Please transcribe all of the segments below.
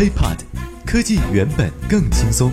iPod 科技原本更轻松。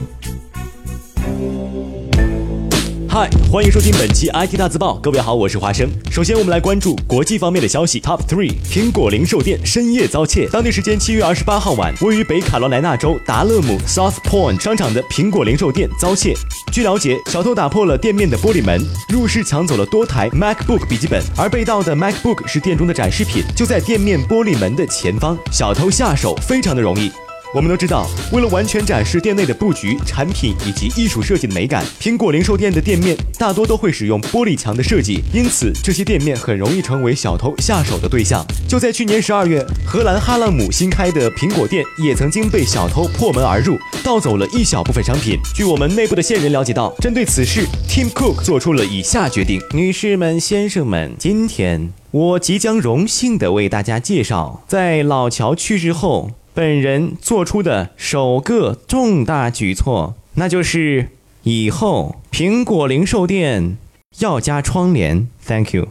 嗨，欢迎收听本期 IT 大字报。各位好，我是华生。首先，我们来关注国际方面的消息。Top three，苹果零售店深夜遭窃。当地时间七月二十八号晚，位于北卡罗来纳州达勒姆 South Point 商场的苹果零售店遭窃。据了解，小偷打破了店面的玻璃门，入室抢走了多台 MacBook 笔记本，而被盗的 MacBook 是店中的展示品，就在店面玻璃门的前方。小偷下手非常的容易。我们都知道，为了完全展示店内的布局、产品以及艺术设计的美感，苹果零售店的店面大多都会使用玻璃墙的设计，因此这些店面很容易成为小偷下手的对象。就在去年十二月，荷兰哈勒姆新开的苹果店也曾经被小偷破门而入，盗走了一小部分商品。据我们内部的线人了解到，针对此事，Tim Cook 做出了以下决定：女士们、先生们，今天我即将荣幸地为大家介绍，在老乔去世后。本人做出的首个重大举措，那就是以后苹果零售店要加窗帘。Thank you。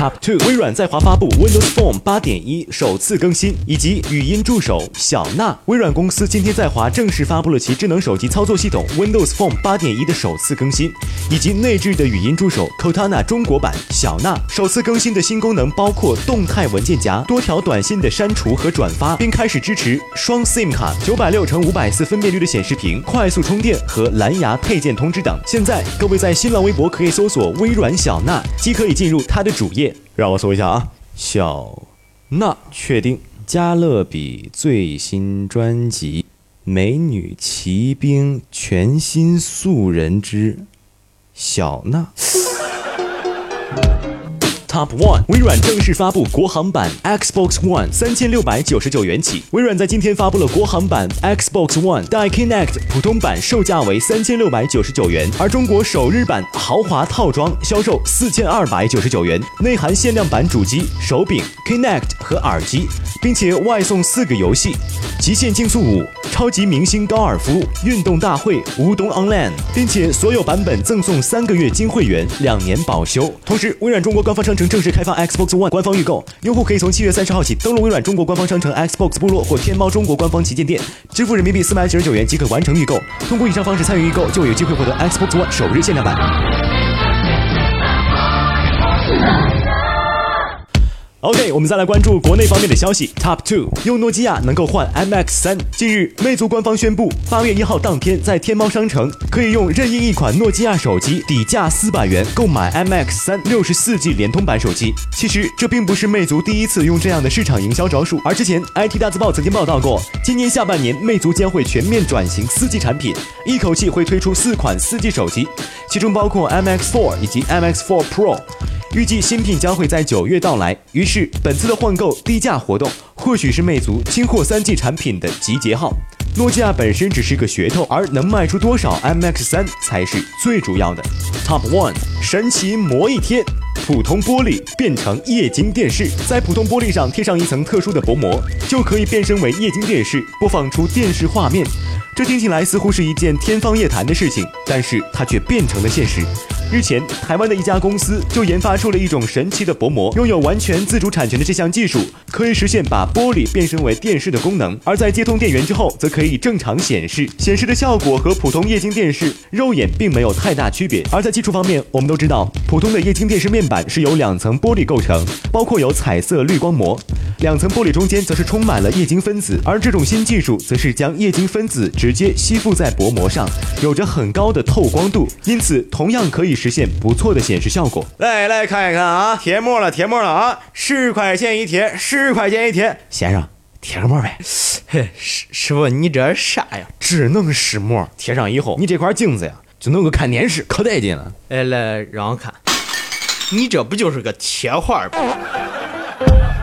Top two，微软在华发布 Windows Phone 8.1首次更新，以及语音助手小娜。微软公司今天在华正式发布了其智能手机操作系统 Windows Phone 8.1的首次更新，以及内置的语音助手 Cortana 中国版小娜。首次更新的新功能包括动态文件夹、多条短信的删除和转发，并开始支持双 SIM 卡、九百六乘五百四分辨率的显示屏、快速充电和蓝牙配件通知等。现在各位在新浪微博可以搜索微软小娜，即可以进入它的主页。让我搜一下啊，小娜确定。加勒比最新专辑《美女骑兵》全新素人之小娜。Top One，微软正式发布国行版 Xbox One，三千六百九十九元起。微软在今天发布了国行版 Xbox One，带 Kinect 普通版售价为三千六百九十九元，而中国首日版豪华套装销售四千二百九十九元，内含限量版主机、手柄、Kinect 和耳机，并且外送四个游戏：极限竞速五、超级明星高尔夫、运动大会、乌冬 Online，并且所有版本赠送三个月金会员，两年保修。同时，微软中国官方商正式开放 Xbox One 官方预购，用户可以从七月三十号起登录微软中国官方商城 Xbox 部落或天猫中国官方旗舰店，支付人民币四百九十九元即可完成预购。通过以上方式参与预购，就有机会获得 Xbox One 首日限量版。OK，我们再来关注国内方面的消息。Top two，用诺基亚能够换 MX 三。近日，魅族官方宣布，八月一号当天，在天猫商城可以用任意一款诺基亚手机底价四百元购买 MX 三六十四 G 联通版手机。其实，这并不是魅族第一次用这样的市场营销招数，而之前 IT 大字报曾经报道过，今年下半年魅族将会全面转型四 G 产品，一口气会推出四款四 G 手机，其中包括 MX Four 以及 MX Four Pro。预计新品将会在九月到来，于是本次的换购低价活动，或许是魅族清货三 G 产品的集结号。诺基亚本身只是个噱头，而能卖出多少 MX 三才是最主要的。Top One，神奇膜一贴，普通玻璃变成液晶电视，在普通玻璃上贴上一层特殊的薄膜，就可以变身为液晶电视，播放出电视画面。这听起来似乎是一件天方夜谭的事情，但是它却变成了现实。日前，台湾的一家公司就研发出了一种神奇的薄膜，拥有完全自主产权的这项技术，可以实现把玻璃变身为电视的功能。而在接通电源之后，则可以正常显示，显示的效果和普通液晶电视肉眼并没有太大区别。而在技术方面，我们都知道，普通的液晶电视面板是由两层玻璃构成，包括有彩色滤光膜，两层玻璃中间则是充满了液晶分子。而这种新技术则是将液晶分子直接吸附在薄膜上，有着很高的透光度，因此同样可以。实现不错的显示效果。来来看一看啊，贴膜了，贴膜了啊，十块钱一贴，十块钱一贴。先生，贴个膜呗。嘿，师师傅，你这啥呀？智能石膜，贴上以后，你这块镜子呀，就能够看电视，可带劲了。哎，来让我看，你这不就是个贴画吗